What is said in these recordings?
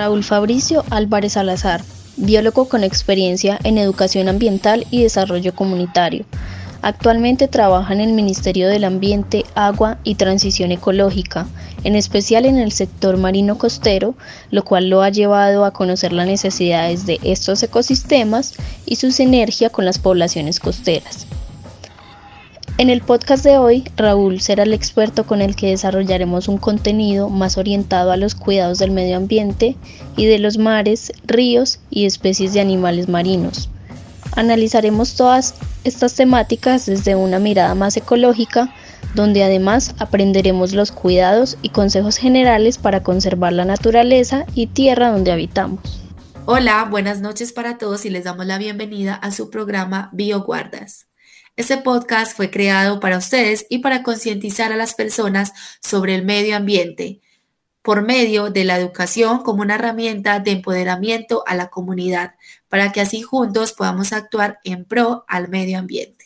Raúl Fabricio Álvarez Salazar, biólogo con experiencia en educación ambiental y desarrollo comunitario. Actualmente trabaja en el Ministerio del Ambiente, Agua y Transición Ecológica, en especial en el sector marino costero, lo cual lo ha llevado a conocer las necesidades de estos ecosistemas y su sinergia con las poblaciones costeras. En el podcast de hoy, Raúl será el experto con el que desarrollaremos un contenido más orientado a los cuidados del medio ambiente y de los mares, ríos y especies de animales marinos. Analizaremos todas estas temáticas desde una mirada más ecológica, donde además aprenderemos los cuidados y consejos generales para conservar la naturaleza y tierra donde habitamos. Hola, buenas noches para todos y les damos la bienvenida a su programa BioGuardas. Este podcast fue creado para ustedes y para concientizar a las personas sobre el medio ambiente por medio de la educación como una herramienta de empoderamiento a la comunidad, para que así juntos podamos actuar en pro al medio ambiente.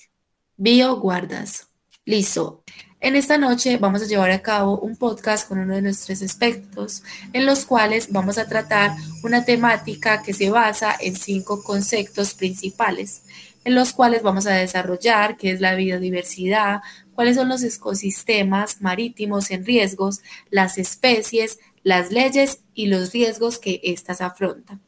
Bio Guardas. Listo. En esta noche vamos a llevar a cabo un podcast con uno de nuestros expertos, en los cuales vamos a tratar una temática que se basa en cinco conceptos principales en los cuales vamos a desarrollar qué es la biodiversidad, cuáles son los ecosistemas marítimos en riesgos, las especies, las leyes y los riesgos que éstas afrontan.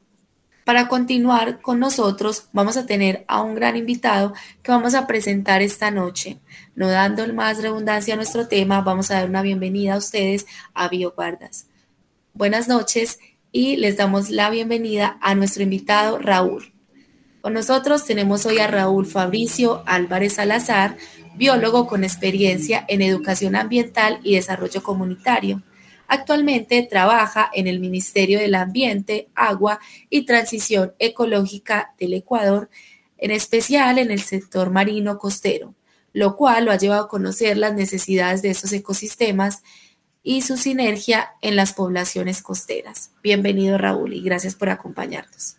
Para continuar con nosotros, vamos a tener a un gran invitado que vamos a presentar esta noche. No dando más redundancia a nuestro tema, vamos a dar una bienvenida a ustedes a BioGuardas. Buenas noches y les damos la bienvenida a nuestro invitado Raúl. Con nosotros tenemos hoy a Raúl Fabricio Álvarez Salazar, biólogo con experiencia en educación ambiental y desarrollo comunitario. Actualmente trabaja en el Ministerio del Ambiente, Agua y Transición Ecológica del Ecuador, en especial en el sector marino costero, lo cual lo ha llevado a conocer las necesidades de esos ecosistemas y su sinergia en las poblaciones costeras. Bienvenido Raúl y gracias por acompañarnos.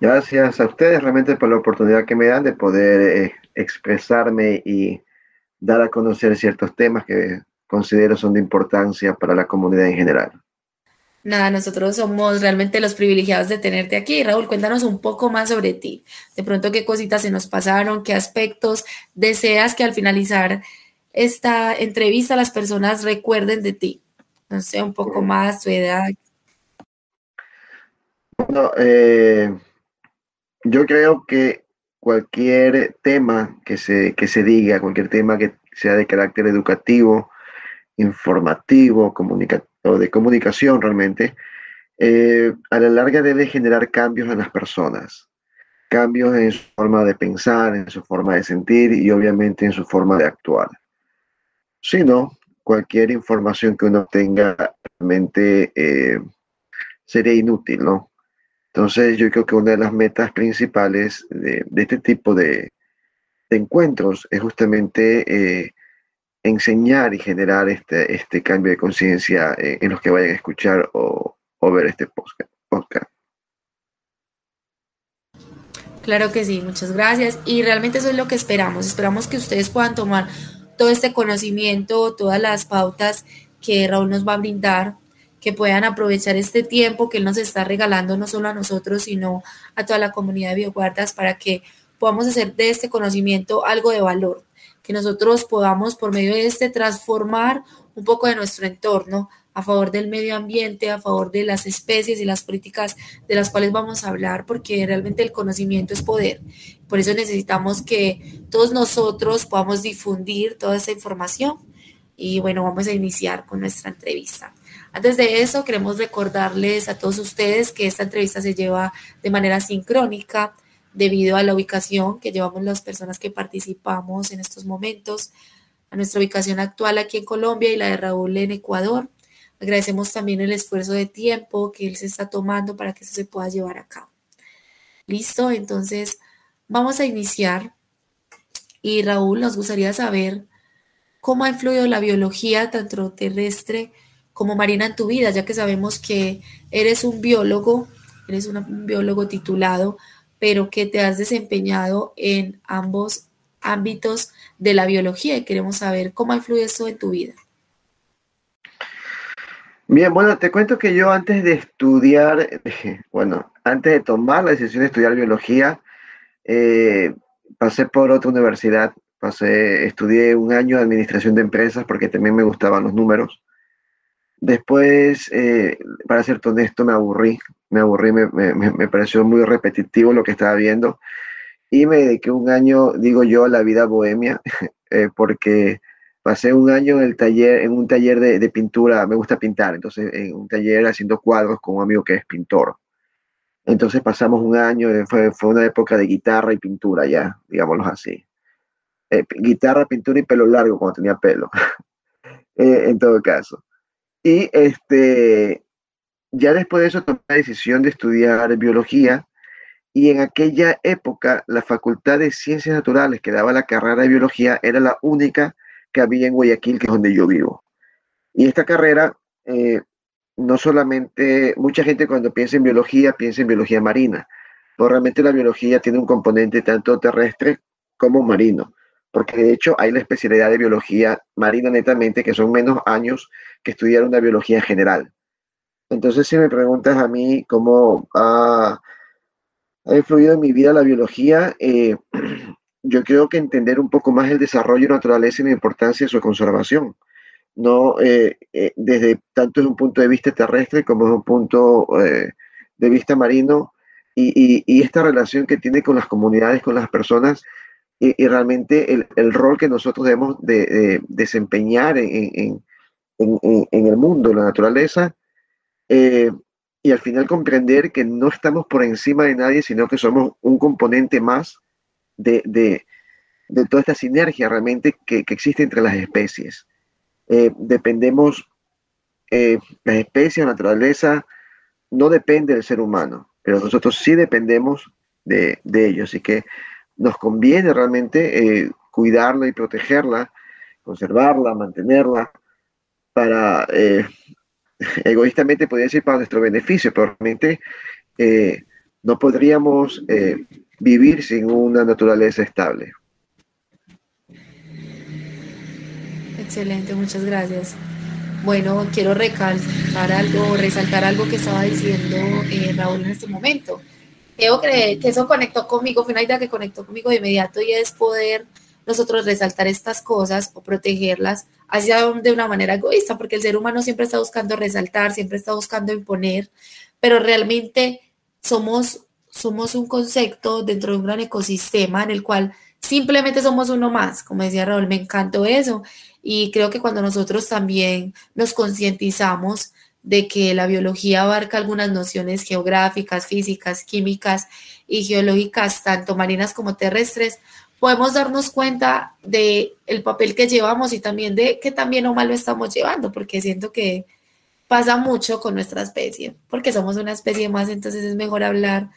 Gracias a ustedes realmente por la oportunidad que me dan de poder eh, expresarme y dar a conocer ciertos temas que considero son de importancia para la comunidad en general. Nada, nosotros somos realmente los privilegiados de tenerte aquí. Raúl, cuéntanos un poco más sobre ti. De pronto, qué cositas se nos pasaron, qué aspectos deseas que al finalizar esta entrevista las personas recuerden de ti. No sé, un poco más, tu edad. Bueno, eh, yo creo que cualquier tema que se, que se diga, cualquier tema que sea de carácter educativo, informativo, o de comunicación realmente, eh, a la larga debe generar cambios en las personas, cambios en su forma de pensar, en su forma de sentir y obviamente en su forma de actuar. Si no, cualquier información que uno tenga realmente eh, sería inútil, ¿no? Entonces yo creo que una de las metas principales de, este tipo de, encuentros es justamente eh, enseñar y generar este, este cambio de conciencia en, los que vayan a escuchar o, ver este podcast. Claro que sí, muchas gracias. Y realmente eso es lo que esperamos. Esperamos que ustedes puedan tomar todo este conocimiento, todas las pautas que Raúl nos va a brindar que puedan aprovechar este tiempo que Él nos está regalando no solo a nosotros, sino a toda la comunidad de bioguardas para que podamos hacer de este conocimiento algo de valor, que nosotros podamos por medio de este transformar un poco de nuestro entorno a favor del medio ambiente, a favor de las especies y las políticas de las cuales vamos a hablar, porque realmente el conocimiento es poder. Por eso necesitamos que todos nosotros podamos difundir toda esa información. Y bueno, vamos a iniciar con nuestra entrevista. Antes de eso, queremos recordarles a todos ustedes que esta entrevista se lleva de manera sincrónica debido a la ubicación que llevamos las personas que participamos en estos momentos, a nuestra ubicación actual aquí en Colombia y la de Raúl en Ecuador. Agradecemos también el esfuerzo de tiempo que él se está tomando para que eso se pueda llevar a cabo. Listo, entonces vamos a iniciar. Y Raúl, nos gustaría saber cómo ha influido la biología tanto terrestre como Marina en tu vida, ya que sabemos que eres un biólogo, eres un biólogo titulado, pero que te has desempeñado en ambos ámbitos de la biología y queremos saber cómo influye eso en tu vida. Bien, bueno, te cuento que yo antes de estudiar, bueno, antes de tomar la decisión de estudiar biología, eh, pasé por otra universidad, pasé, estudié un año de administración de empresas porque también me gustaban los números. Después, eh, para ser honesto, me aburrí, me aburrí, me, me, me, pareció muy repetitivo lo que estaba viendo y me dediqué un año, digo yo, a la vida bohemia, eh, porque pasé un año en el taller, en un taller de, de, pintura, me gusta pintar, entonces en un taller haciendo cuadros con un amigo que es pintor. Entonces pasamos un año, eh, fue, fue una época de guitarra y pintura ya, digámoslo así. Guitarra, pintura y pelo largo cuando tenía pelo, en todo caso. Y este, ya después de eso tomé la decisión de estudiar biología y en aquella época la Facultad de Ciencias Naturales que daba la carrera de biología era la única que había en Guayaquil, que es donde yo vivo. Y esta carrera, eh, no solamente, mucha gente cuando piensa en biología, piensa en biología marina, pero realmente la biología tiene un componente tanto terrestre como marino, porque de hecho hay la especialidad de biología marina netamente, que son menos años que estudiar una biología general. Entonces, si me preguntas a mí cómo ha, influido en mi vida la biología, eh, yo creo que entender un poco más el desarrollo de la naturaleza y la importancia de su conservación, no eh, eh, desde tanto desde un punto de vista terrestre como un punto de vista marino y, esta relación que tiene con las comunidades, con las personas y, y realmente el, el, rol que nosotros debemos de, de desempeñar en, en, en, en, el mundo, la naturaleza, eh, y al final comprender que no estamos por encima de nadie, sino que somos un componente más de, de, de toda esta sinergia realmente que, que existe entre las especies. Eh, dependemos, eh, las especies, la naturaleza, no depende del ser humano, pero nosotros sí dependemos de, de ellos, así que nos conviene realmente eh, cuidarla y protegerla, conservarla, mantenerla, para eh, egoístamente podría decir para nuestro beneficio, pero realmente eh, no podríamos eh, vivir sin una naturaleza estable. Excelente, muchas gracias. Bueno, quiero recalcar algo, resaltar algo que estaba diciendo eh, Raúl en este momento. Creo que, que eso conectó conmigo, fue una idea que conectó conmigo de inmediato y es poder nosotros resaltar estas cosas o protegerlas hacia de una manera egoísta, porque el ser humano siempre está buscando resaltar, siempre está buscando imponer, pero realmente somos, somos un concepto dentro de un gran ecosistema en el cual simplemente somos uno más, como decía Raúl, me encantó eso, y creo que cuando nosotros también nos concientizamos de que la biología abarca algunas nociones geográficas, físicas, químicas y geológicas, tanto marinas como terrestres, podemos darnos cuenta de el papel que llevamos y también de que también o mal lo estamos llevando, porque siento que pasa mucho con nuestra especie, porque somos una especie más, entonces es mejor hablar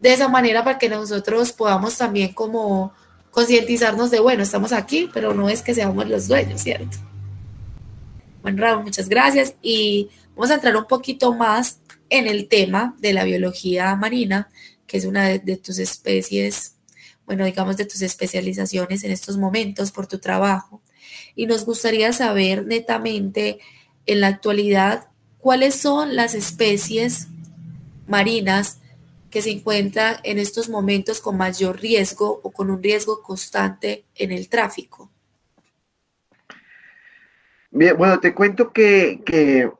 de esa manera para que nosotros podamos también como concientizarnos de, bueno, estamos aquí, pero no es que seamos los dueños, ¿cierto? Bueno, Raúl, muchas gracias y vamos a entrar un poquito más en el tema de la biología marina, que es una de, tus especies bueno, digamos, de tus especializaciones en estos momentos por tu trabajo. Y nos gustaría saber netamente en la actualidad cuáles son las especies marinas que se encuentran en estos momentos con mayor riesgo o con un riesgo constante en el tráfico. Bien, bueno, te cuento que,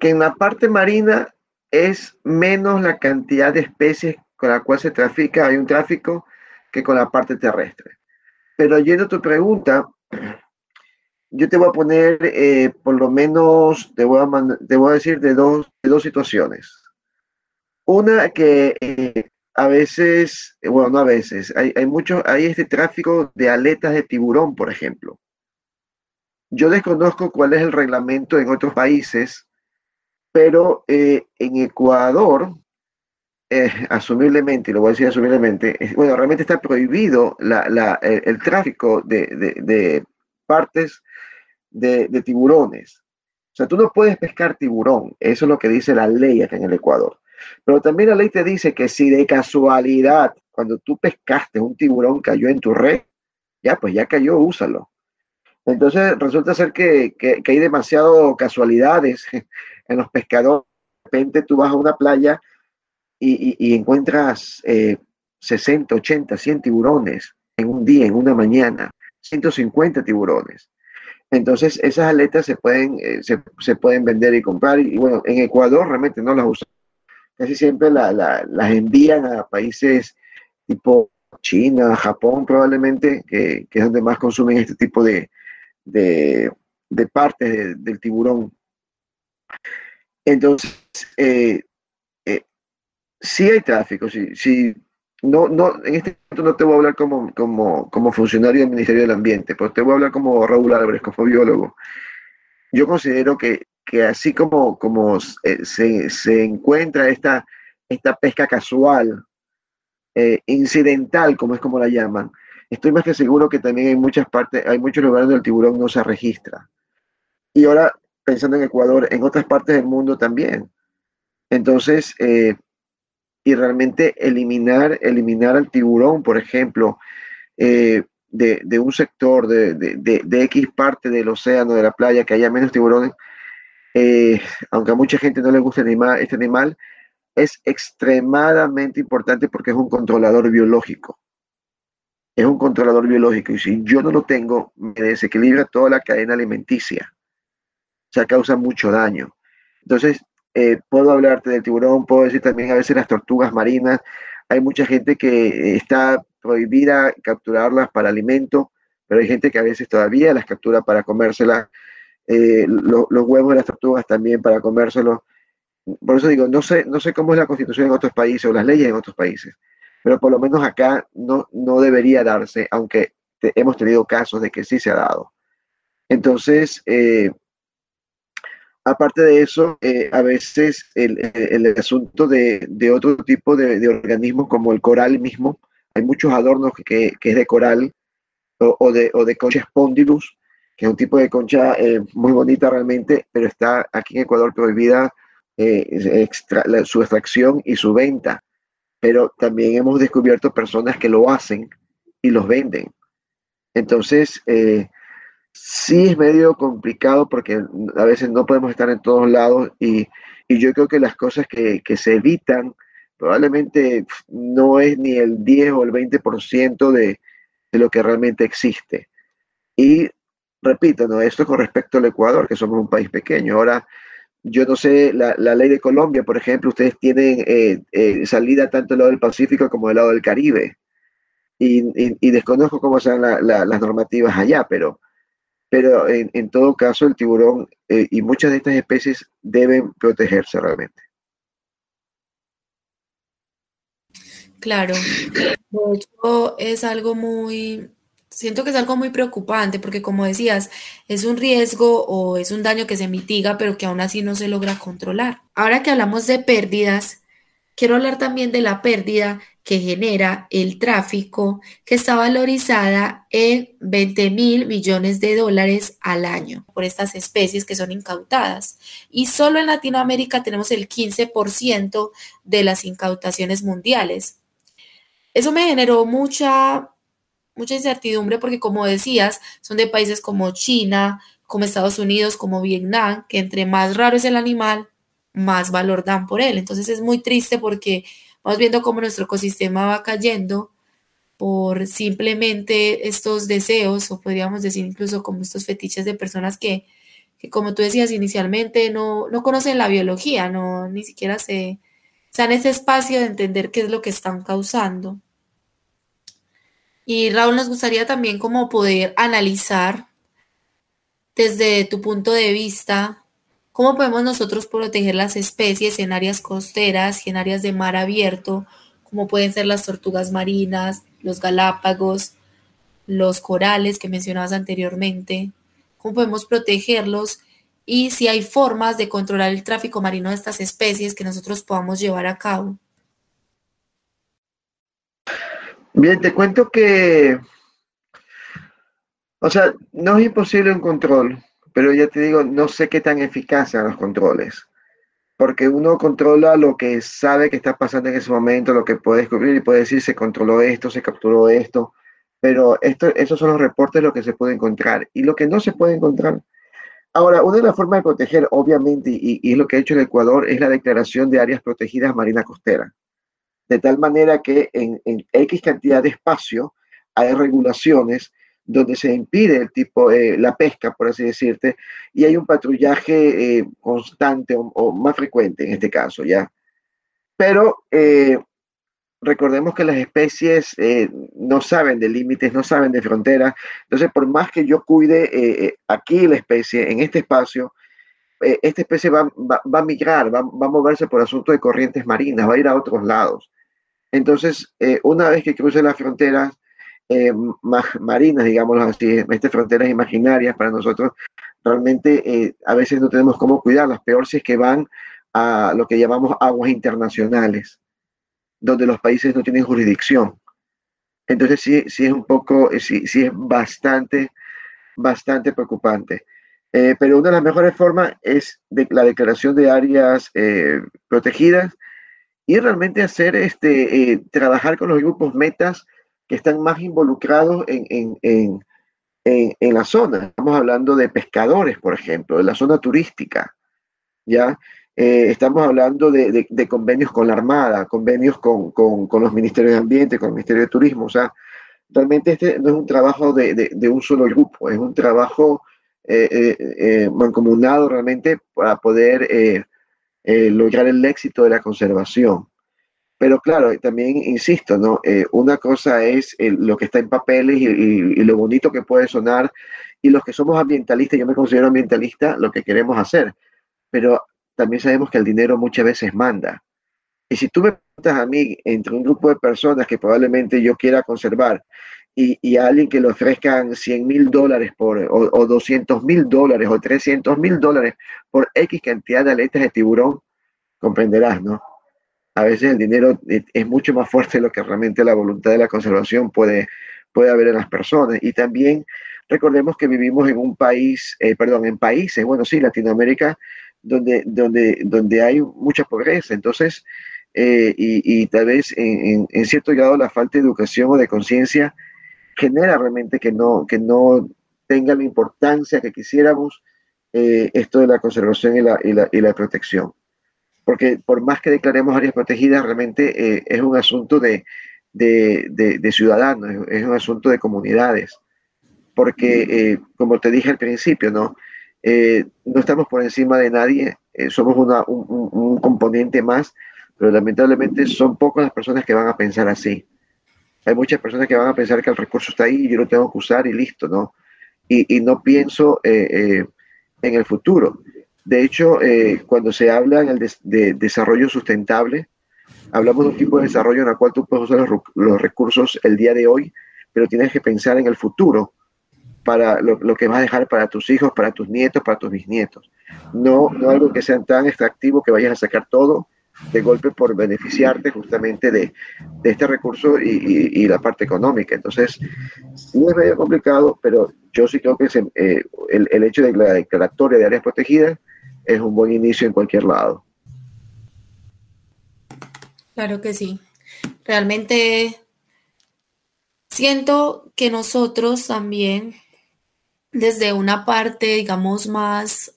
que en la parte marina es menos la cantidad de especies con la cual se trafica, hay un tráfico que con la parte terrestre. Pero yendo a tu pregunta, yo te voy a poner eh, por lo menos, te voy a, te voy a decir de dos, de dos situaciones. Una que eh, a veces, bueno, no a veces, hay, hay mucho, hay este tráfico de aletas de tiburón, por ejemplo. Yo desconozco cuál es el reglamento en otros países, pero eh, en Ecuador eh, asumiblemente, lo voy a decir asumiblemente, bueno, realmente está prohibido la, la, el, tráfico de, de, partes de, tiburones. O sea, tú no puedes pescar tiburón, eso es lo que dice la ley acá en el Ecuador. Pero también la ley te dice que si de casualidad, cuando tú pescaste un tiburón cayó en tu red, ya, pues ya cayó, úsalo. Entonces resulta ser que, hay demasiado casualidades en los pescadores. De repente tú vas a una playa y, encuentras 60, 80, 100 tiburones en un día, en una mañana, 150 tiburones. Entonces esas aletas se pueden, eh, se, pueden vender y comprar. Y, bueno, en Ecuador realmente no las usan. Casi siempre las envían a países tipo China, Japón probablemente, que, es donde más consumen este tipo de, de, partes del tiburón. Entonces, eh, eh, sí hay tráfico, sí, no, no, en este momento no te voy a hablar como, como, como funcionario del Ministerio del Ambiente, pero te voy a hablar como Raúl Álvarez, como biólogo. Yo considero que, que así como, como eh, se, se, encuentra esta, esta pesca casual, eh, incidental, como es como la llaman, estoy más que seguro que también hay muchas partes, hay muchos lugares donde el tiburón no se registra. Y ahora, pensando en Ecuador, en otras partes del mundo también. Entonces, eh, y realmente eliminar, eliminar al tiburón, por ejemplo, eh, de, un sector de, X parte del océano, de la playa, que haya menos tiburones, eh, aunque a mucha gente no le guste animal, este animal, es extremadamente importante porque es un controlador biológico. Es un controlador biológico y si yo no lo tengo, me desequilibra toda la cadena alimenticia. O sea, causa mucho daño. Entonces, eh, puedo hablarte del tiburón, puedo decir también a veces las tortugas marinas. Hay mucha gente que está prohibida capturarlas para alimento, pero hay gente que a veces todavía las captura para comérselas. Eh, los huevos de las tortugas también para comérselos. Por eso digo, no sé, no sé cómo es la constitución en otros países o las leyes en otros países, pero por lo menos acá no, no debería darse, aunque hemos tenido casos de que sí se ha dado. Entonces, eh, Aparte de eso, eh, a veces el, asunto de, otro tipo de, organismos como el coral mismo, hay muchos adornos que, es de coral o, de, o de concha spondylus, que es un tipo de concha eh, muy bonita realmente, pero está aquí en Ecuador prohibida eh, su extracción y su venta. Pero también hemos descubierto personas que lo hacen y los venden. Entonces, sí es medio complicado porque a veces no podemos estar en todos lados y, yo creo que las cosas que, se evitan probablemente no es ni el 10 o el 20% de, de lo que realmente existe. Y repito, ¿no? esto con respecto al Ecuador, que somos un país pequeño. Ahora, yo no sé, la, ley de Colombia, por ejemplo, ustedes tienen eh, eh, salida tanto del lado del Pacífico como del lado del Caribe. Y, desconozco cómo sean las normativas allá, pero pero en, todo caso el tiburón eh, y muchas de estas especies deben protegerse realmente. Claro, es algo muy, siento que es algo muy preocupante porque como decías, es un riesgo o es un daño que se mitiga, pero que aún así no se logra controlar. Ahora que hablamos de pérdidas, quiero hablar también de la pérdida que genera el tráfico, que está valorizada en 20 mil millones de dólares al año por estas especies que son incautadas. Y solo en Latinoamérica tenemos el 15% de las incautaciones mundiales. Eso me generó mucha, mucha incertidumbre porque, como decías, son de países como China, como Estados Unidos, como Vietnam, que entre más raro es el animal, más valor dan por él. Entonces es muy triste porque Vamos viendo cómo nuestro ecosistema va cayendo por simplemente estos deseos, o podríamos decir incluso como estos fetiches de personas que, como tú decías inicialmente, no, no, conocen la biología, no, ni siquiera se, se dan ese espacio de entender qué es lo que están causando. Y Raúl, nos gustaría también como poder analizar desde tu punto de vista ¿Cómo podemos nosotros proteger las especies en áreas costeras y en áreas de mar abierto, como pueden ser las tortugas marinas, los galápagos, los corales que mencionabas anteriormente? ¿Cómo podemos protegerlos? Y si hay formas de controlar el tráfico marino de estas especies que nosotros podamos llevar a cabo. Bien, te cuento que, o sea, no es imposible un control pero ya te digo, no sé qué tan eficaces son los controles, porque uno controla lo que sabe que está pasando en ese momento, lo que puede descubrir y puede decir, se controló esto, se capturó esto, Pero esto, esos son los reportes lo que se puede encontrar y lo que no se puede encontrar. Ahora, una de las formas de proteger, obviamente, y, y es lo que ha hecho el Ecuador, es la declaración de áreas protegidas marina costera. De tal manera que en, en X cantidad de espacio hay regulaciones donde se impide el tipo, eh, la pesca, por así decirte, y hay un patrullaje eh, constante o, más frecuente en este caso, ¿ya? Pero eh, recordemos que las especies eh, no saben de límites, no saben de fronteras. Entonces, por más que yo cuide aquí la especie, en este espacio, esta especie va, va, va a migrar, va, va, a moverse por asuntos de corrientes marinas, va a ir a otros lados. Entonces, una vez que cruce las fronteras marinas, digámoslo así, estas fronteras imaginarias para nosotros, realmente a veces no tenemos cómo cuidarlas, peor si es que van a lo que llamamos aguas internacionales donde los países no tienen jurisdicción. Entonces sí, sí es un poco, sí, sí es bastante, bastante preocupante. Eh, pero una de las mejores formas es la declaración de áreas eh, protegidas y realmente hacer este, eh, trabajar con los grupos metas que están más involucrados en, en, en, en, la zona. Estamos hablando de pescadores, por ejemplo, de la zona turística, ¿ya? Eh, estamos hablando de, de, convenios con la Armada, convenios con, con, los ministerios de Ambiente, con el Ministerio de Turismo. O sea, realmente este no es un trabajo de, de un solo grupo, es un trabajo eh, eh, mancomunado realmente para poder lograr el éxito de la conservación. Pero claro, también insisto, ¿no? una cosa es lo que está en papeles y, y, y lo bonito que puede sonar, y los que somos ambientalistas, yo me considero ambientalista, lo que queremos hacer. Pero también sabemos que el dinero muchas veces manda. Y si tú me preguntas a mí, entre un grupo de personas que probablemente yo quiera conservar y, y a alguien que le ofrezcan 100 mil dólares por, o, o 200 mil dólares o 300 mil dólares por X cantidad de aletas de tiburón, comprenderás, ¿no? A veces el dinero es mucho más fuerte de lo que realmente la voluntad de la conservación puede, puede haber en las personas. Y también recordemos que vivimos en un país, eh, perdón, en países, bueno, sí, Latinoamérica, donde, donde, donde hay mucha pobreza. Entonces, eh, y, y, tal vez en, cierto grado la falta de educación o de conciencia genera realmente que no, que no tenga la importancia que quisiéramos eh, esto de la conservación y la, y, la, y la, protección. Porque por más que declaremos áreas protegidas, realmente eh, es un asunto de, de, de, de ciudadanos, es, un asunto de comunidades. Porque, eh, como te dije al principio, ¿no? Eh, no estamos por encima de nadie, somos una, un, un, componente más, pero lamentablemente son pocas las personas que van a pensar así. Hay muchas personas que van a pensar que el recurso está ahí y yo lo tengo que usar y listo, ¿no? Y, y no pienso en el futuro. De hecho, cuando se habla de, de, desarrollo sustentable, hablamos de un tipo de desarrollo en el cual tú puedes usar los, los recursos el día de hoy, pero tienes que pensar en el futuro para lo, lo, que vas a dejar para tus hijos, para tus nietos, para tus bisnietos. No, no algo que sea tan extractivo que vayas a sacar todo de golpe por beneficiarte justamente de, este recurso y, la parte económica. Entonces, sí es medio complicado, pero yo sí creo que eh, el, el, hecho de la declaratoria de áreas protegidas es un buen inicio en cualquier lado. Claro que sí. Realmente siento que nosotros también desde una parte, digamos, más,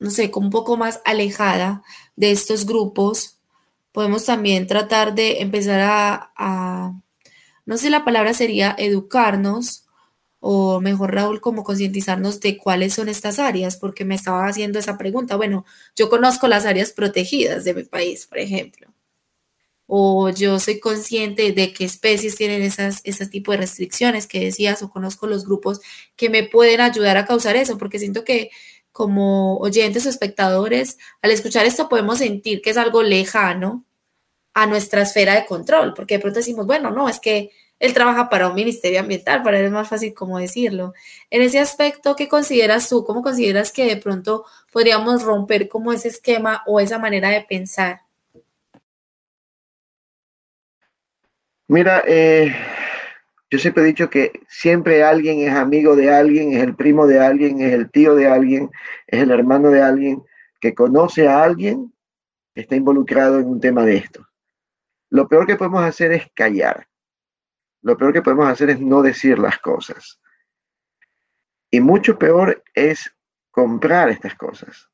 no sé, como un poco más alejada de estos grupos, podemos también tratar de empezar a, a no sé, la palabra sería educarnos, o mejor Raúl, como concientizarnos de cuáles son estas áreas, porque me estaba haciendo esa pregunta. Bueno, yo conozco las áreas protegidas de mi país, por ejemplo o yo soy consciente de qué especies tienen esas, ese tipo de restricciones que decías, o conozco los grupos que me pueden ayudar a causar eso, porque siento que como oyentes o espectadores, al escuchar esto podemos sentir que es algo lejano a nuestra esfera de control, porque de pronto decimos, bueno, no, es que él trabaja para un ministerio ambiental, para él es más fácil como decirlo. En ese aspecto, ¿qué consideras tú? ¿Cómo consideras que de pronto podríamos romper como ese esquema o esa manera de pensar? Mira, eh, yo siempre he dicho que siempre alguien es amigo de alguien, es el primo de alguien, es el tío de alguien, es el hermano de alguien que conoce a alguien está involucrado en un tema de esto. Lo peor que podemos hacer es callar. lo peor que podemos hacer es no decir las cosas. Y mucho peor es comprar estas cosas.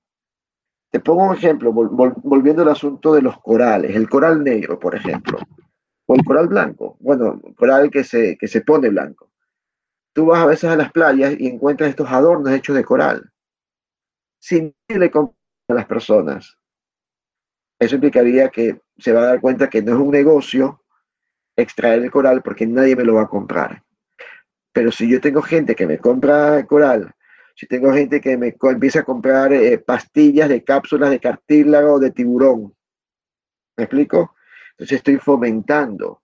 Te pongo un ejemplo, volviendo al asunto de los corales, el coral negro, por ejemplo, o el coral blanco, bueno, coral que se, que se pone blanco. Tú vas a veces a las playas y encuentras estos adornos hechos de coral, sin le a las personas. Eso implicaría que se va a dar cuenta que no es un negocio extraer el coral porque nadie me lo va a comprar. Pero si yo tengo gente que me compra coral, si tengo gente que me empieza a comprar eh, pastillas de cápsulas de cartílago de tiburón, ¿me explico? Entonces estoy fomentando.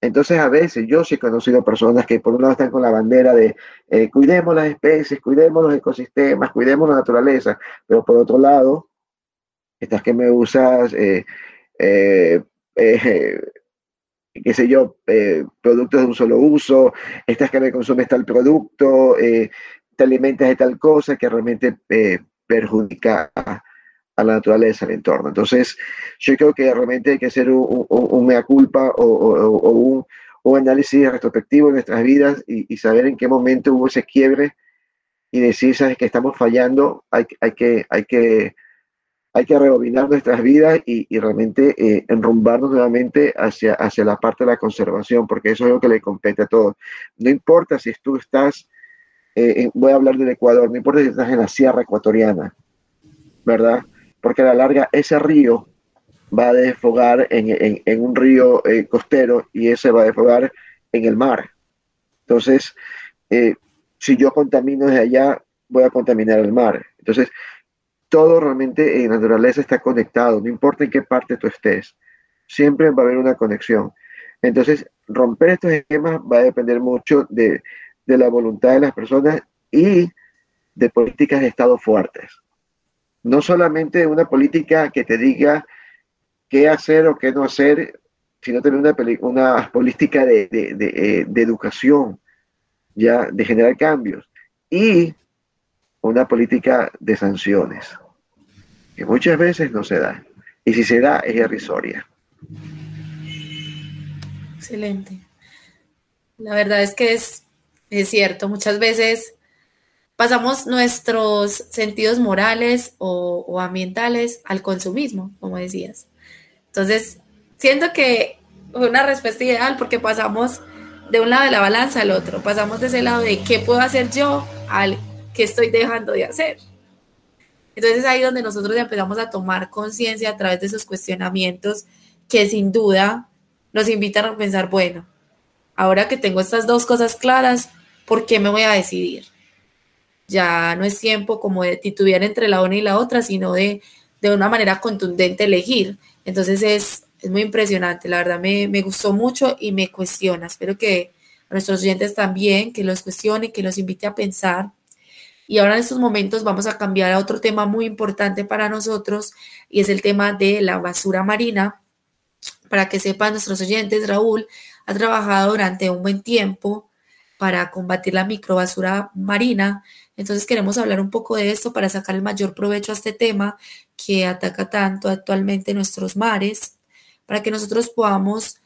Entonces a veces yo sí he conocido personas que por un lado están con la bandera de eh, cuidemos las especies, cuidemos los ecosistemas, cuidemos la naturaleza, pero por otro lado, estas que me usas, eh, qué sé yo, eh, productos de un solo uso, estas que me consumes tal producto, eh, te alimentas de tal cosa que realmente eh, perjudica a, la naturaleza, al entorno. Entonces, yo creo que realmente hay que hacer un, mea culpa o, un, análisis retrospectivo de nuestras vidas y, saber en qué momento hubo ese quiebre y decir, sabes que estamos fallando, hay, hay, que, hay que hay que rebobinar nuestras vidas y, realmente eh, enrumbarnos nuevamente hacia, hacia la parte de la conservación, porque eso es lo que le compete a todos. No importa si tú estás, eh, voy a hablar del Ecuador, no importa si estás en la sierra ecuatoriana, ¿verdad? Porque a la larga ese río va a desfogar en, un río eh, costero y ese va a desfogar en el mar. Entonces, si yo contamino desde allá, voy a contaminar el mar. Entonces, todo realmente en naturaleza está conectado, no importa en qué parte tú estés, siempre va a haber una conexión. Entonces, romper estos esquemas va a depender mucho de, la voluntad de las personas y de políticas de Estado fuertes. No solamente una política que te diga qué hacer o qué no hacer, sino también una, política de, de, de educación, ya, de generar cambios. Y una política de sanciones que muchas veces no se da. Y si se da, es irrisoria. Excelente. La verdad es que es, es cierto, muchas veces pasamos nuestros sentidos morales o, ambientales al consumismo, como decías. Entonces, siento que una respuesta ideal porque pasamos de un lado de la balanza al otro, pasamos de ese lado de qué puedo hacer yo al qué estoy dejando de hacer. Entonces es ahí donde nosotros empezamos a tomar conciencia a través de esos cuestionamientos que sin duda nos invitan a pensar, bueno, ahora que tengo estas dos cosas claras, ¿por qué me voy a decidir? Ya no es tiempo como de titubear entre la una y la otra, sino de, de una manera contundente elegir. Entonces es, es muy impresionante, la verdad me, me gustó mucho y me cuestiona. Espero que a nuestros oyentes también, que los cuestione, que los invite a pensar y ahora en estos momentos vamos a cambiar a otro tema muy importante para nosotros y es el tema de la basura marina. Para que sepan nuestros oyentes, Raúl ha trabajado durante un buen tiempo para combatir la microbasura marina. Entonces queremos hablar un poco de esto para sacar el mayor provecho a este tema que ataca tanto actualmente nuestros mares, para que nosotros podamos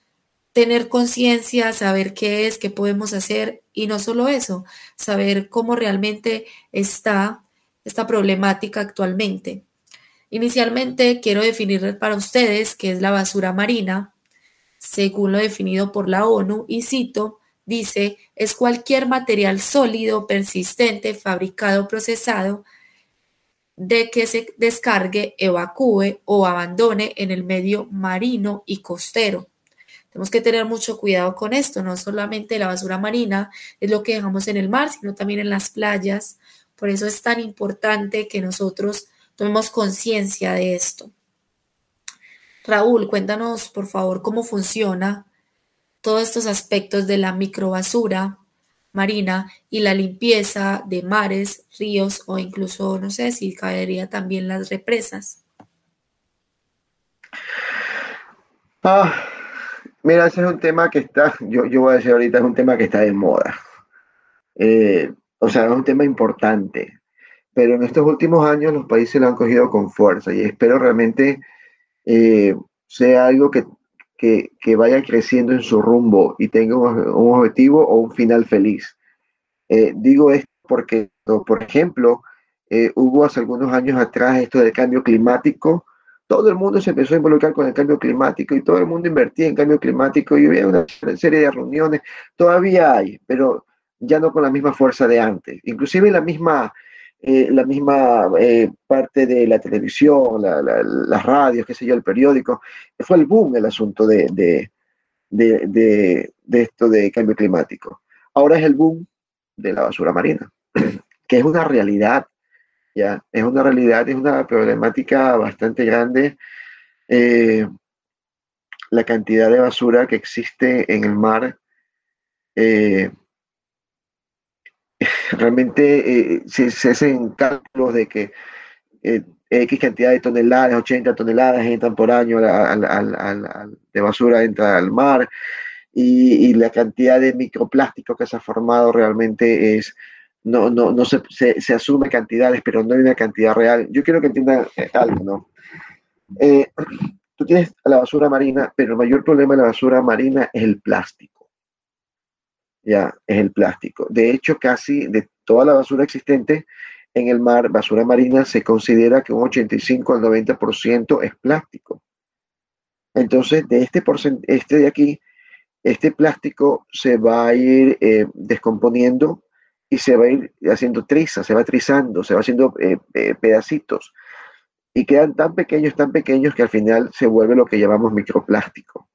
tener conciencia, saber qué es, qué podemos hacer y no solo eso, saber cómo realmente está esta problemática actualmente. Inicialmente quiero definir para ustedes qué es la basura marina, según lo definido por la ONU, y cito, dice, es cualquier material sólido, persistente, fabricado procesado de que se descargue, evacúe o abandone en el medio marino y costero tenemos que tener mucho cuidado con esto, no solamente la basura marina es lo que dejamos en el mar, sino también en las playas. Por eso es tan importante que nosotros tomemos conciencia de esto. Raúl, cuéntanos por favor cómo funciona todos estos aspectos de la microbasura marina y la limpieza de mares, ríos o incluso, no sé si caería también las represas. Ah, Mira, ese es un tema que está, yo, yo voy a decir ahorita, es un tema que está de moda. Eh, o sea, es un tema importante. Pero en estos últimos años los países lo han cogido con fuerza y espero realmente eh, sea algo que que, vaya creciendo en su rumbo y tenga un, objetivo o un final feliz. Eh, digo esto porque, por ejemplo, eh, hubo hace algunos años atrás esto del cambio climático, todo el mundo se empezó a involucrar con el cambio climático y todo el mundo invertía en cambio climático y había una serie de reuniones, todavía hay, pero ya no con la misma fuerza de antes. Inclusive la misma, eh, la misma eh, parte de la televisión, las radios, qué sé yo, el periódico, fue el boom el asunto de, de, de, esto de cambio climático. Ahora es el boom de la basura marina, que es una realidad ya es una realidad, es una problemática bastante grande. Eh, la cantidad de basura que existe en el mar eh, realmente eh, se, hacen cálculos de que X cantidad de toneladas, 80 toneladas entran por año de basura entra al mar y, la cantidad de microplástico que se ha formado realmente es no, no, no se, se, asume cantidades, pero no hay una cantidad real. Yo quiero que entiendan eh, algo, ¿no? Eh, tú tienes la basura marina, pero el mayor problema de la basura marina es el plástico. Ya, es el plástico. De hecho, casi de toda la basura existente en el mar, basura marina, se considera que un 85 al 90% es plástico. Entonces, de este, este de aquí, este plástico se va a ir eh, descomponiendo y se va a ir haciendo trizas, se va trizando, se va haciendo eh, pedacitos y quedan tan pequeños, tan pequeños que al final se vuelve lo que llamamos microplástico.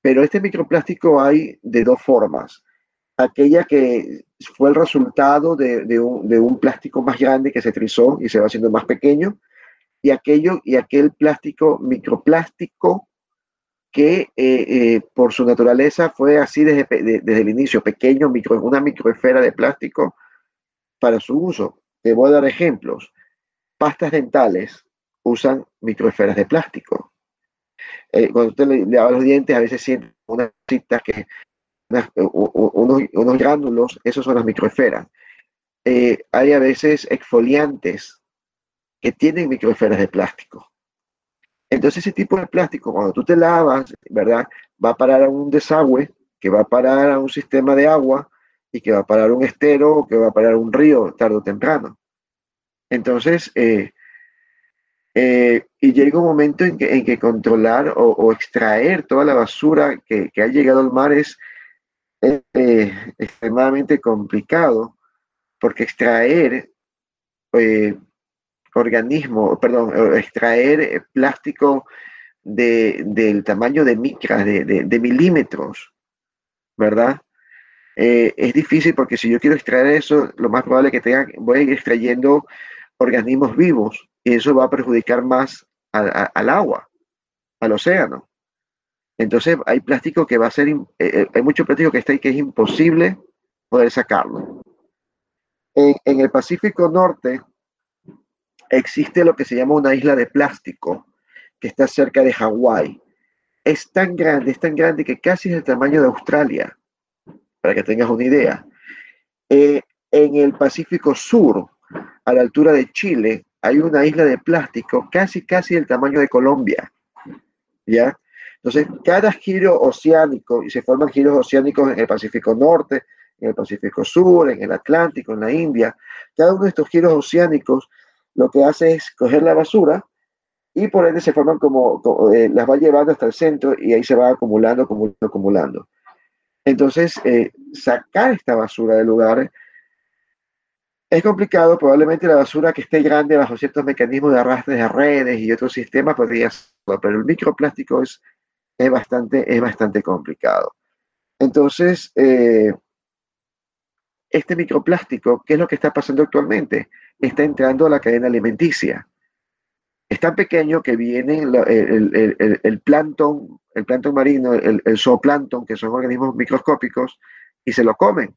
Pero este microplástico hay de dos formas. Aquella que fue el resultado de, un, plástico más grande que se trizó y se va haciendo más pequeño, y aquello y aquel plástico microplástico que eh, eh, por su naturaleza fue así desde, desde el inicio, pequeño, micro, una microesfera de plástico para su uso. Te voy a dar ejemplos. Pastas dentales usan microesferas de plástico. Eh, cuando usted le, los dientes, a veces siente unas citas que, unos, unos, gránulos, esos son las microesferas. hay a veces exfoliantes que tienen microesferas de plástico. Entonces ese tipo de plástico, cuando tú te lavas, ¿verdad? Va a parar a un desagüe, que va a parar a un sistema de agua y que va a parar un estero o que va a parar un río tarde o temprano. Entonces, eh, eh, y llega un momento en que, controlar o, extraer toda la basura que, ha llegado al mar es eh, extremadamente complicado, porque extraer organismo, perdón, eh, extraer eh, plástico del tamaño de micras, de, milímetros, ¿verdad? Eh, es difícil porque si yo quiero extraer eso, lo más probable es que tenga, voy a ir extrayendo organismos vivos y eso va a perjudicar más al agua, al océano. Entonces hay plástico que va a ser, hay mucho plástico que está ahí que es imposible poder sacarlo. en el Pacífico Norte, existe lo que se llama una isla de plástico que está cerca de Hawái. Es tan grande, es tan grande que casi es el tamaño de Australia, para que tengas una idea. Eh, en el Pacífico Sur, a la altura de Chile, hay una isla de plástico casi, casi del tamaño de Colombia. ¿Ya? Entonces, cada giro oceánico, y se forman giros oceánicos en el Pacífico Norte, en el Pacífico Sur, en el Atlántico, en la India, cada uno de estos giros oceánicos lo que hace es coger la basura y por ende se forman como, eh, las va llevando hasta el centro y ahí se va acumulando, acumulando. Entonces, eh, sacar esta basura del lugar es complicado, probablemente la basura que esté grande bajo ciertos mecanismos de arrastre de redes y otros sistemas podría ser, pero el microplástico es, es, bastante, es bastante complicado. Entonces, eh, este microplástico, ¿qué es lo que está pasando actualmente? está entrando a la cadena alimenticia. Es tan pequeño que viene el, el, el, plancton, el plancton marino, el, zooplancton, que son organismos microscópicos, y se lo comen.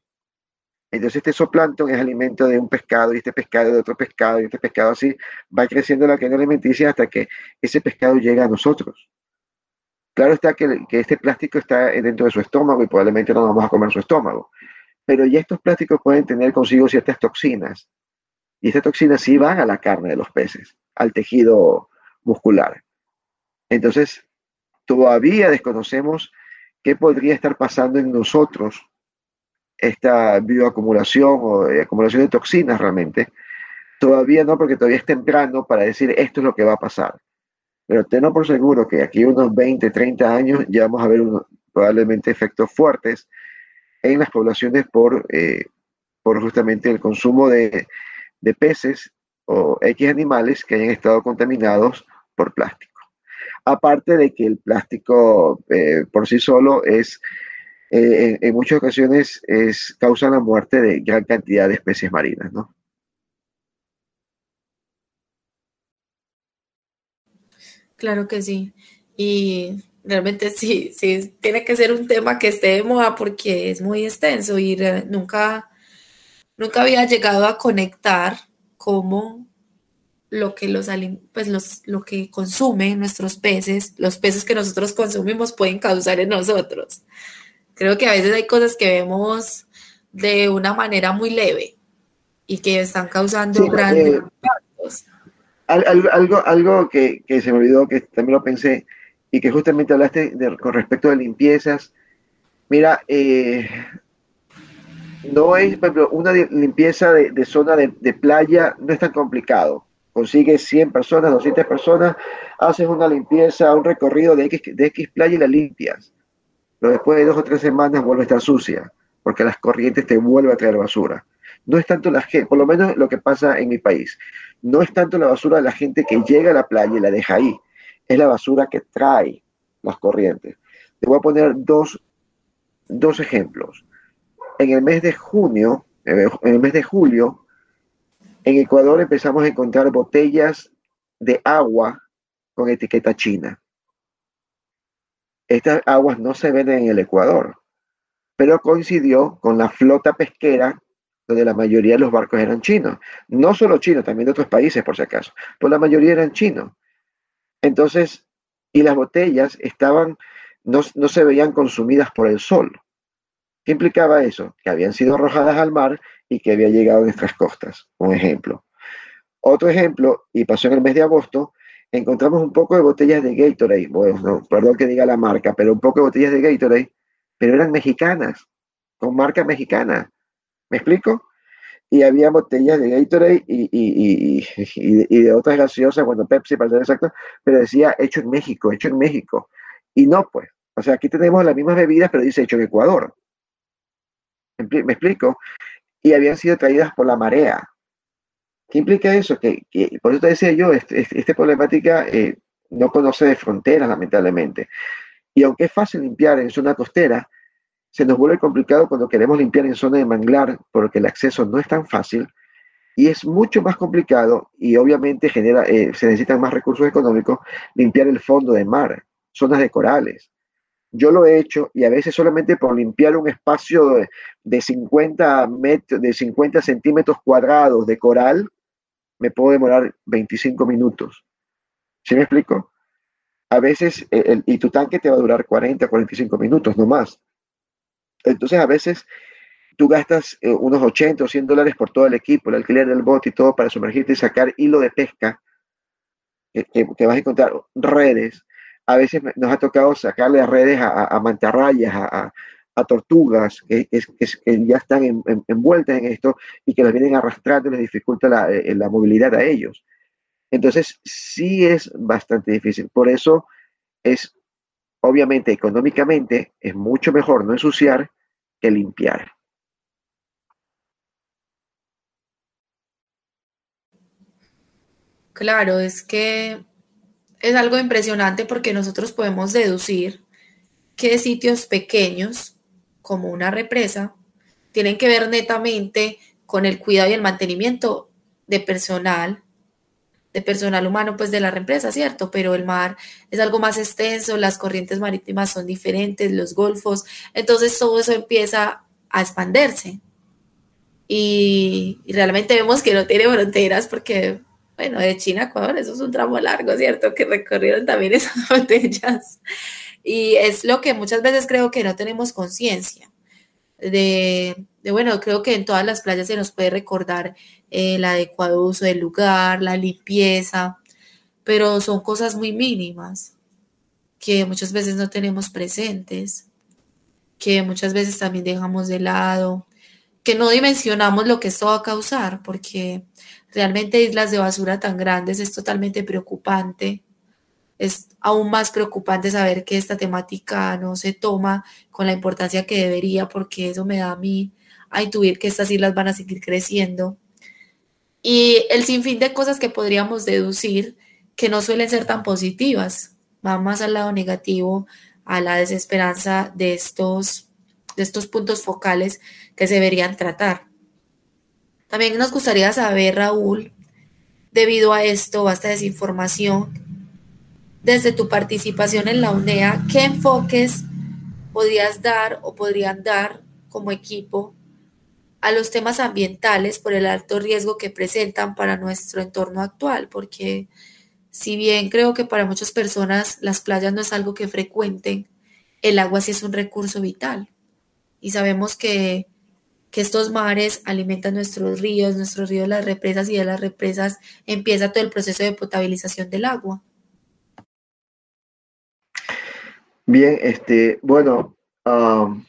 Entonces este zooplancton es alimento de un pescado y este pescado de otro pescado y este pescado así va creciendo la cadena alimenticia hasta que ese pescado llega a nosotros. Claro está que, este plástico está dentro de su estómago y probablemente no vamos a comer su estómago. Pero estos plásticos pueden tener consigo ciertas toxinas y estas toxinas sí van a la carne de los peces, al tejido muscular. Entonces, todavía desconocemos qué podría estar pasando en nosotros esta bioacumulación o acumulación de toxinas realmente. Todavía no, porque todavía es temprano para decir esto es lo que va a pasar. Pero tengo por seguro que aquí unos 20, 30 años ya vamos a ver probablemente efectos fuertes en las poblaciones por, eh, por justamente el consumo de, de peces o X animales que hayan estado contaminados por plástico. Aparte de que el plástico eh, por sí solo es, eh, en, muchas ocasiones, es, causa la muerte de gran cantidad de especies marinas, ¿no? Claro que sí. Y realmente sí, sí, tiene que ser un tema que esté de moda porque es muy extenso y nunca, nunca había llegado a conectar cómo lo que los pues los, lo que consumen nuestros peces, los peces que nosotros consumimos pueden causar en nosotros. Creo que a veces hay cosas que vemos de una manera muy leve y que están causando grandes eh, Algo, algo, que, se me olvidó, que también lo pensé, y que justamente hablaste con respecto a limpiezas. Mira, eh, no es, por ejemplo, una limpieza de, zona de, playa no es tan complicado. Consigues 100 personas, 200 personas, haces una limpieza, un recorrido de X, de X playa y la limpias. Pero después de dos o tres semanas vuelve a estar sucia, porque las corrientes te vuelven a traer basura. No es tanto la gente, por lo menos lo que pasa en mi país, no es tanto la basura de la gente que llega a la playa y la deja ahí, es la basura que trae las corrientes. Te voy a poner dos, dos ejemplos. En el mes de junio, en el mes de julio, en Ecuador empezamos a encontrar botellas de agua con etiqueta china. Estas aguas no se venden en el Ecuador, pero coincidió con la flota pesquera donde la mayoría de los barcos eran chinos. No solo chinos, también de otros países por si acaso, pero la mayoría eran chinos. Entonces, y las botellas estaban, no, se veían consumidas por el sol. ¿Qué implicaba eso? Que habían sido arrojadas al mar y que había llegado a nuestras costas, un ejemplo. Otro ejemplo, y pasó en el mes de agosto, encontramos un poco de botellas de Gatorade, bueno, perdón que diga la marca, pero un poco de botellas de Gatorade, pero eran mexicanas, con marca mexicana. ¿Me explico? y había botellas de Gatorade y, y, y, y, de otras gaseosas, bueno, Pepsi para ser exacto, pero decía hecho en México, hecho en México. Y no, pues, o sea, aquí tenemos las mismas bebidas, pero dice hecho en Ecuador. ¿Me explico? Y habían sido traídas por la marea. ¿Qué implica eso? Que, por eso te decía yo, este, este, esta problemática eh, no conoce de fronteras, lamentablemente. Y aunque es fácil limpiar en zona costera, se nos vuelve complicado cuando queremos limpiar en zona de manglar porque el acceso no es tan fácil y es mucho más complicado y obviamente genera, eh, se necesitan más recursos económicos limpiar el fondo de mar, zonas de corales. Yo lo he hecho y a veces solamente por limpiar un espacio de, 50, metros, de 50 centímetros cuadrados de coral me puedo demorar 25 minutos. ¿Sí me explico? A veces, el, y tu tanque te va a durar 40, 45 minutos, no más. Entonces a veces tú gastas eh, unos 80 o 100 dólares por todo el equipo, el alquiler del bote y todo para sumergirte y sacar hilo de pesca, que, vas a encontrar redes. A veces nos ha tocado sacarle redes a, mantarrayas, a, tortugas que, ya están envueltas en esto y que las vienen arrastrando y les dificulta la, eh, la movilidad a ellos. Entonces sí es bastante difícil. Por eso es Obviamente, económicamente, es mucho mejor no ensuciar que limpiar. Claro, es que es algo impresionante porque nosotros podemos deducir que sitios pequeños, como una represa, tienen que ver netamente con el cuidado y el mantenimiento de personal de personal humano, pues de la represa, ¿cierto? Pero el mar es algo más extenso, las corrientes marítimas son diferentes, los golfos, entonces todo eso empieza a expandirse. Y, realmente vemos que no tiene fronteras porque, bueno, de China a Ecuador, eso es un tramo largo, ¿cierto? Que recorrieron también esas botellas. Y es lo que muchas veces creo que no tenemos conciencia de, de, bueno, creo que en todas las playas se nos puede recordar el adecuado uso del lugar, la limpieza, pero son cosas muy mínimas que muchas veces no tenemos presentes, que muchas veces también dejamos de lado, que no dimensionamos lo que esto va a causar, porque realmente islas de basura tan grandes es totalmente preocupante. Es aún más preocupante saber que esta temática no se toma con la importancia que debería, porque eso me da a mí a intuir que estas islas van a seguir creciendo. Y el sinfín de cosas que podríamos deducir que no suelen ser tan positivas, va más al lado negativo, a la desesperanza de estos, de estos puntos focales que se deberían tratar. También nos gustaría saber, Raúl, debido a esto, a esta desinformación, desde tu participación en la UNEA, ¿qué enfoques podrías dar o podrían dar como equipo a los temas ambientales por el alto riesgo que presentan para nuestro entorno actual? Porque si bien creo que para muchas personas las playas no es algo que frecuenten, el agua sí es un recurso vital. Y sabemos que que estos mares alimentan nuestros ríos, nuestros ríos, las represas y de las represas empieza todo el proceso de potabilización del agua. Bien, este, bueno, um,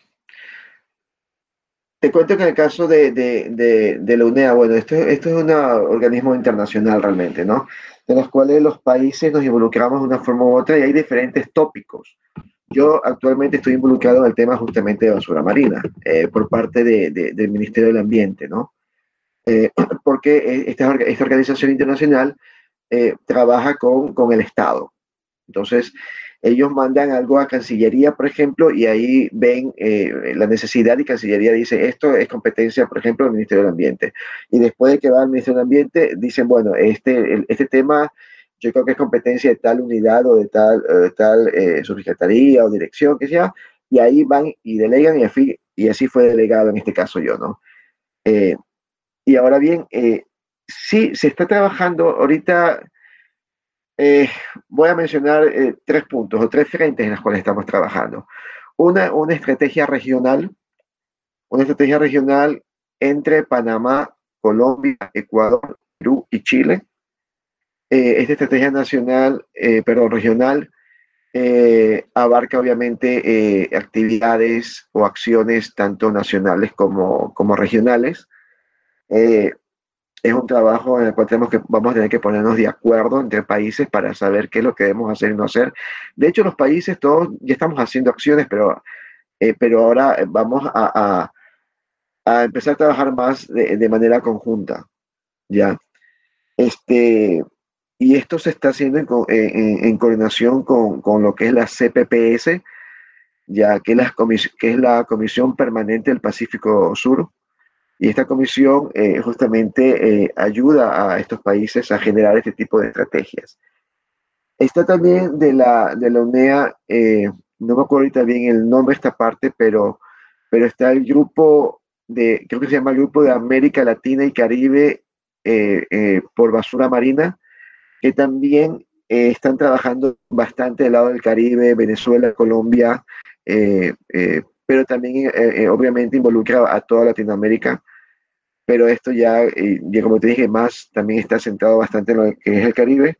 te cuento que en el caso de, de, la UNEA, bueno, esto, esto es un organismo internacional realmente, ¿no? De los cuales los países nos involucramos de una forma u otra y hay diferentes tópicos. Yo actualmente estoy involucrado en el tema justamente de basura marina eh, por parte del Ministerio del Ambiente, ¿no? Eh, porque eh, esta, esta, organización internacional trabaja con, con, el Estado. Entonces, ellos mandan algo a Cancillería, por ejemplo, y ahí ven la necesidad y Cancillería dice, esto es competencia, por ejemplo, del Ministerio del Ambiente. Y después de que va al Ministerio del Ambiente, dicen, bueno, este, este tema yo creo que es competencia de tal unidad o de tal, tal eh, subsecretaría o dirección, que sea, y ahí van y delegan y así, fue delegado en este caso yo, ¿no? Eh, y ahora bien, eh, sí, se está trabajando ahorita, voy a mencionar tres puntos o tres frentes en los cuales estamos trabajando. Una, una estrategia regional, una estrategia regional entre Panamá, Colombia, Ecuador, Perú y Chile eh, esta estrategia nacional, eh, perdón, regional, eh, abarca obviamente actividades o acciones tanto nacionales como, como regionales. Es un trabajo en el cual tenemos que, vamos a tener que ponernos de acuerdo entre países para saber qué es lo que debemos hacer y no hacer. De hecho, los países todos ya estamos haciendo acciones, pero, pero ahora vamos a, a, empezar a trabajar más de, manera conjunta. ¿ya? Este, y esto se está haciendo en, coordinación con, lo que es la CPPS, ya que, que es la Comisión Permanente del Pacífico Sur. Y esta comisión eh, justamente eh, ayuda a estos países a generar este tipo de estrategias. Está también de la, de la UNEA, eh, no me acuerdo ahorita bien el nombre de esta parte, pero, pero está el grupo de, creo que se llama el Grupo de América Latina y Caribe por Basura Marina, que también están trabajando bastante del lado del Caribe, Venezuela, Colombia, pero también obviamente involucra a toda Latinoamérica. Pero esto ya, ya, como te dije, más también está centrado bastante en lo que es el Caribe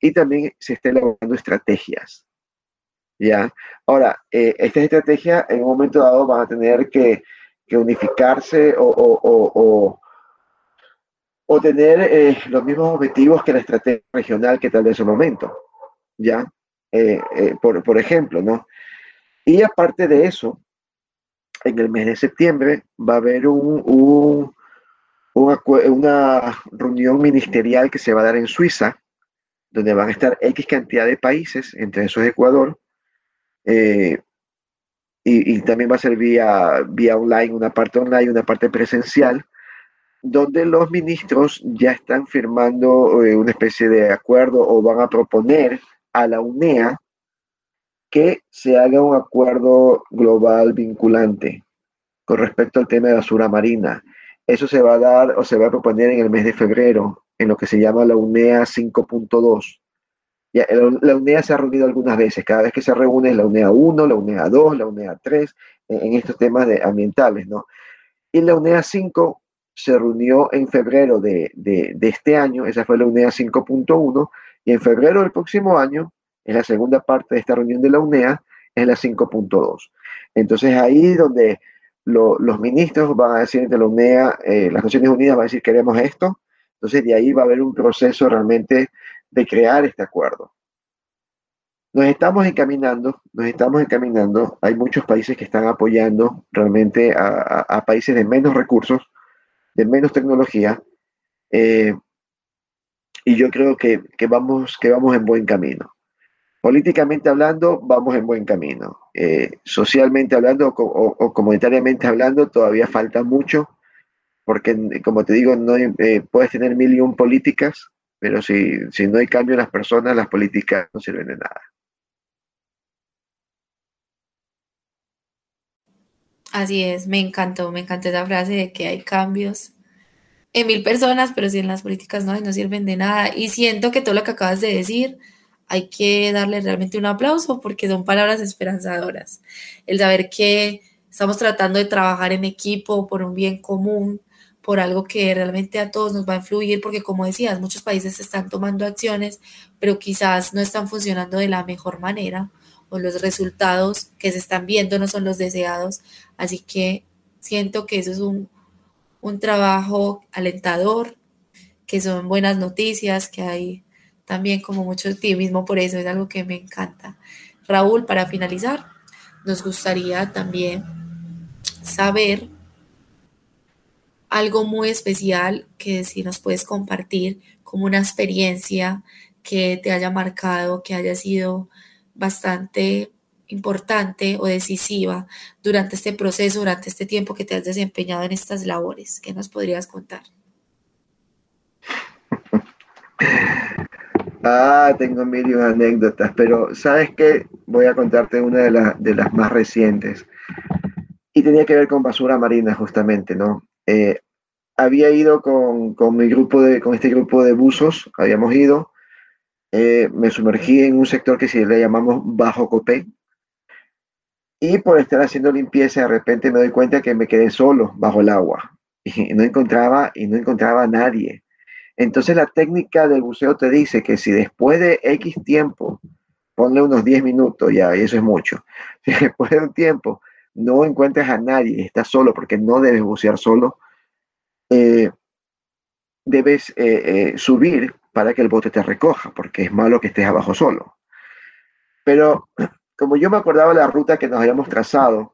y también se está elaborando estrategias. ¿ya? Ahora, estas estrategias en un momento dado van a tener que, que unificarse o, o o tener eh, los mismos objetivos que la estrategia regional que tal vez en su momento, ¿ya? Eh, eh, por, por, ejemplo, ¿no? Y aparte de eso, en el mes de septiembre va a haber un, un, una reunión ministerial que se va a dar en Suiza, donde van a estar X cantidad de países, entre esos Ecuador, y, y, también va a ser vía, vía online, una parte online, una parte presencial, donde los ministros ya están firmando eh, una especie de acuerdo o van a proponer a la UNEA que se haga un acuerdo global vinculante con respecto al tema de basura marina. Eso se va a dar o se va a proponer en el mes de febrero, en lo que se llama la UNEA 5.2. La UNEA se ha reunido algunas veces, cada vez que se reúne es la UNEA 1, la UNEA 2, la UNEA 3, en estos temas de ambientales, ¿no? Y la UNEA 5 se reunió en febrero de, este año, esa fue la unidad 5.1, y en febrero del próximo año es la segunda parte de esta reunión de la UNEA, es la 5.2. Entonces ahí donde los ministros van a decir de la UNEA, eh, las Naciones Unidas van a decir queremos esto, entonces de ahí va a haber un proceso realmente de crear este acuerdo. Nos estamos encaminando, nos estamos encaminando. Hay muchos países que están apoyando realmente a, países de menos recursos, de menos tecnología. Eh, y yo creo que, vamos, que vamos en buen camino. Políticamente hablando, vamos en buen camino. Eh, socialmente hablando o, comunitariamente hablando, todavía falta mucho, porque como te digo, no eh, puedes tener mil y un políticas, pero si, si no hay cambio en las personas, las políticas no sirven de nada. Así es, me encantó, me encantó esa frase de que hay cambios en mil personas, pero si en las políticas no, no sirven de nada. Y siento que todo lo que acabas de decir, hay que darle realmente un aplauso porque son palabras esperanzadoras. El saber que estamos tratando de trabajar en equipo por un bien común, por algo que realmente a todos nos va a influir, porque como decías, muchos países están tomando acciones, pero quizás no están funcionando de la mejor manera o los resultados que se están viendo no son los deseados. Así que siento que eso es un, trabajo alentador, que son buenas noticias, que hay también como mucho optimismo por eso, es algo que me encanta. Raúl, para finalizar, nos gustaría también saber algo muy especial que si nos puedes compartir como una experiencia que te haya marcado, que haya sido bastante importante o decisiva durante este proceso, durante este tiempo que te has desempeñado en estas labores? ¿Qué nos podrías contar? Ah, tengo mil anécdotas, pero ¿sabes qué? Voy a contarte una de, de, las más recientes. Y tenía que ver con basura marina, justamente, ¿no? Eh, había ido con, con, mi grupo de, con este grupo de buzos, habíamos ido, eh, me sumergí en un sector que si le llamamos bajo copé. Y por estar haciendo limpieza, de repente me doy cuenta que me quedé solo bajo el agua y no encontraba y no encontraba a nadie. Entonces la técnica del buceo te dice que si después de X tiempo, ponle unos 10 minutos ya, eso es mucho, si después de un tiempo no encuentras a nadie, estás solo porque no debes bucear solo, eh, debes eh, subir para que el bote te recoja, porque es malo que estés abajo solo. Pero como yo me acordaba la ruta que nos habíamos trazado,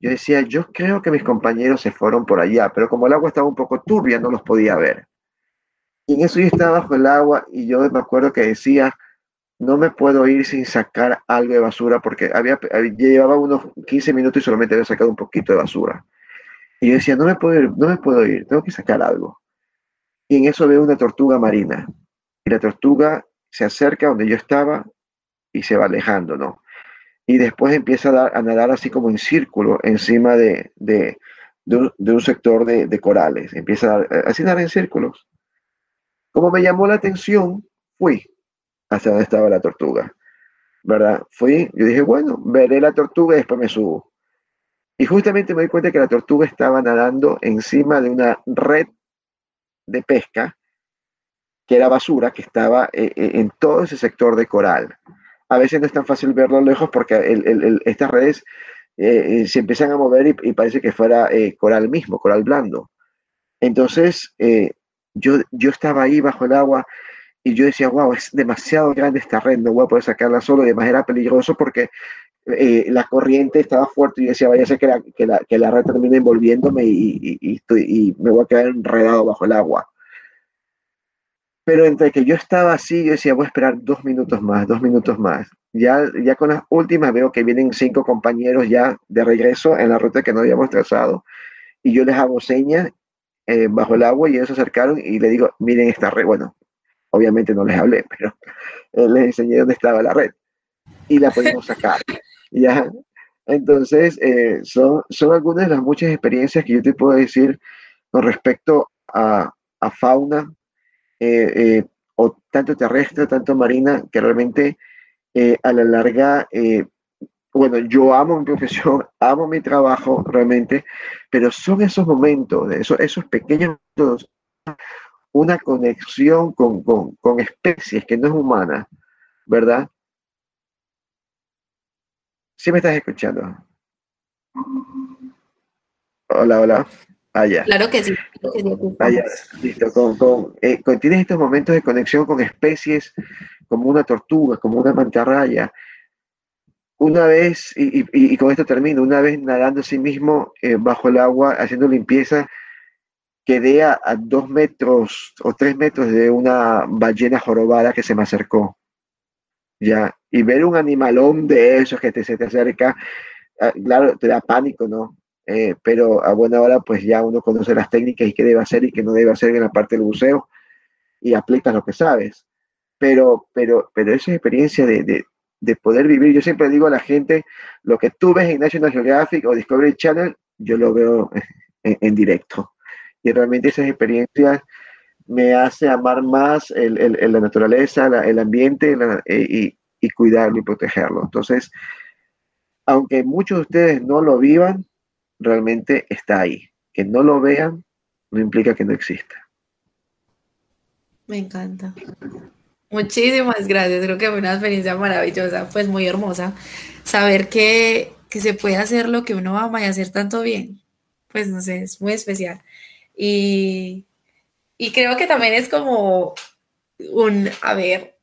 yo decía, yo creo que mis compañeros se fueron por allá, pero como el agua estaba un poco turbia, no los podía ver. Y en eso yo estaba bajo el agua y yo me acuerdo que decía, no me puedo ir sin sacar algo de basura porque había, llevaba unos 15 minutos y solamente había sacado un poquito de basura. Y yo decía, no me puedo ir, no me puedo ir, tengo que sacar algo. Y en eso veo una tortuga marina y la tortuga se acerca donde yo estaba y se va alejando, ¿no? Y después empieza a, nadar así como en círculo encima de, un, sector de, corales. Empieza a, a nadar en círculos. Como me llamó la atención, fui hacia donde estaba la tortuga, ¿verdad? Fui, yo dije, bueno, veré la tortuga y después me subo. Y justamente me di cuenta que la tortuga estaba nadando encima de una red de pesca que era basura que estaba eh, eh, en todo ese sector de coral. A veces no es tan fácil verlo lejos porque estas redes eh, se empiezan a mover y, parece que fuera coral mismo, coral blando. Entonces, yo, yo estaba ahí bajo el agua y yo decía, wow, es demasiado grande esta red, no voy a poder sacarla solo, además era peligroso porque la corriente estaba fuerte y yo decía, vaya a ser que la, que la, que la red termine envolviéndome y, y, y, me voy a quedar enredado bajo el agua. Pero entre que yo estaba así, yo decía, voy a esperar dos minutos más, dos minutos más. Ya, ya con las últimas veo que vienen cinco compañeros ya de regreso en la ruta que no habíamos trazado. Y yo les hago señas eh, bajo el agua y ellos se acercaron y le digo, miren esta red. Bueno, obviamente no les hablé, pero eh, les enseñé dónde estaba la red. Y la pudimos sacar. ¿ya? Entonces, eh, son, son algunas de las muchas experiencias que yo te puedo decir con respecto a, a fauna, o tanto terrestre, tanto marina, que realmente a la larga, bueno, yo amo mi profesión, amo mi trabajo realmente, pero son esos momentos, esos, esos pequeños momentos, una conexión con, con, con especies que no es humana, ¿verdad? ¿Sí me estás escuchando? Hola, hola. Ah, Claro que sí. Ah, listo. Eh, con, tienes estos momentos de conexión con especies como una tortuga, como una mantarraya. Una vez, y, con esto termino, una vez nadando a sí mismo eh, bajo el agua, haciendo limpieza, quedé a, dos metros o tres metros de una ballena jorobada que se me acercó. Ya, y ver un animalón de esos que te, se te acerca, ah, claro, te da pánico, ¿no? Eh, pero a buena hora pues ya uno conoce las técnicas y qué debe hacer y qué no debe hacer en la parte del buceo y aplicas lo que sabes. Pero, pero, pero esa experiencia de, de, poder vivir, yo siempre digo a la gente, lo que tú ves en National Geographic o Discovery Channel, yo lo veo en, directo. Y realmente esas experiencias me hace amar más el, el, la naturaleza, el ambiente eh, y, y cuidarlo y protegerlo. Entonces, aunque muchos de ustedes no lo vivan, realmente está ahí. Que no lo vean no implica que no exista. Me encanta. Muchísimas gracias. Creo que fue una experiencia maravillosa, pues muy hermosa. Saber que, que se puede hacer lo que uno ama y hacer tanto bien. Pues no sé, es muy especial. Y, y creo que también es como un, a ver,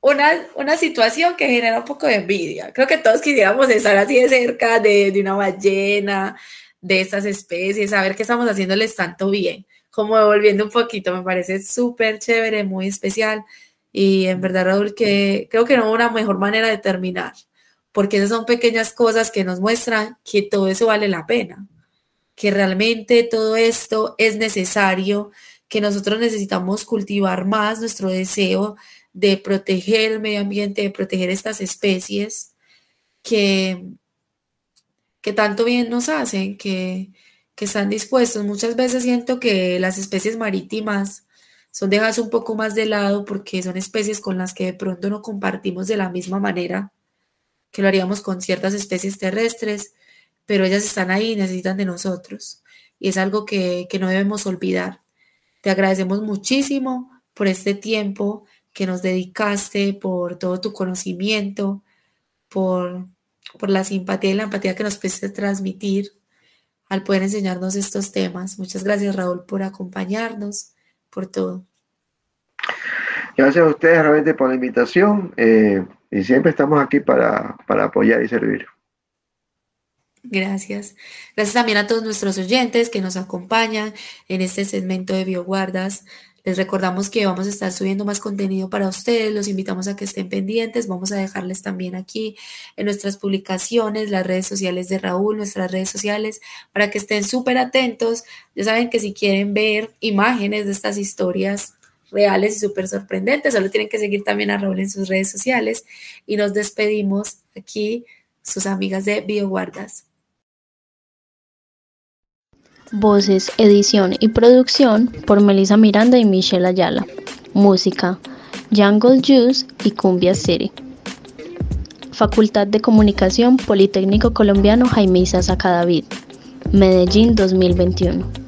una, situación que genera un poco de envidia. Creo que todos quisiéramos estar así de cerca de, una ballena, de estas especies, saber que estamos haciéndoles tanto bien. Como devolviendo un poquito, me parece súper chévere, muy especial. Y en verdad, Raúl, que creo que no una mejor manera de terminar, porque esas son pequeñas cosas que nos muestran que todo eso vale la pena, que realmente todo esto es necesario, que nosotros necesitamos cultivar más nuestro deseo de proteger el medio ambiente, de proteger estas especies que, que tanto bien nos hacen, que, que están dispuestos. Muchas veces siento que las especies marítimas son dejadas un poco más de lado porque son especies con las que de pronto no compartimos de la misma manera que lo haríamos con ciertas especies terrestres, pero ellas están ahí y necesitan de nosotros. Y es algo que, que no debemos olvidar. Te agradecemos muchísimo por este tiempo que nos dedicaste, por todo tu conocimiento, por, por la simpatía y la empatía que nos pudiste transmitir al poder enseñarnos estos temas. Muchas gracias, Raúl, por acompañarnos, por todo. Gracias a ustedes realmente por la invitación eh, y siempre estamos aquí para, para apoyar y servir. Gracias. Gracias también a todos nuestros oyentes que nos acompañan en este segmento de Bioguardas. Les recordamos que vamos a estar subiendo más contenido para ustedes, los invitamos a que estén pendientes, vamos a dejarles también aquí en nuestras publicaciones, las redes sociales de Raúl, nuestras redes sociales, para que estén súper atentos. Ya saben que si quieren ver imágenes de estas historias reales y súper sorprendentes, solo tienen que seguir también a Raúl en sus redes sociales y nos despedimos aquí, sus amigas de BioGuardas. Voces, edición y producción por Melissa Miranda y Michelle Ayala. Música, Jungle Juice y Cumbia City. Facultad de Comunicación Politécnico Colombiano Jaime Isa Sacadavid. Medellín 2021.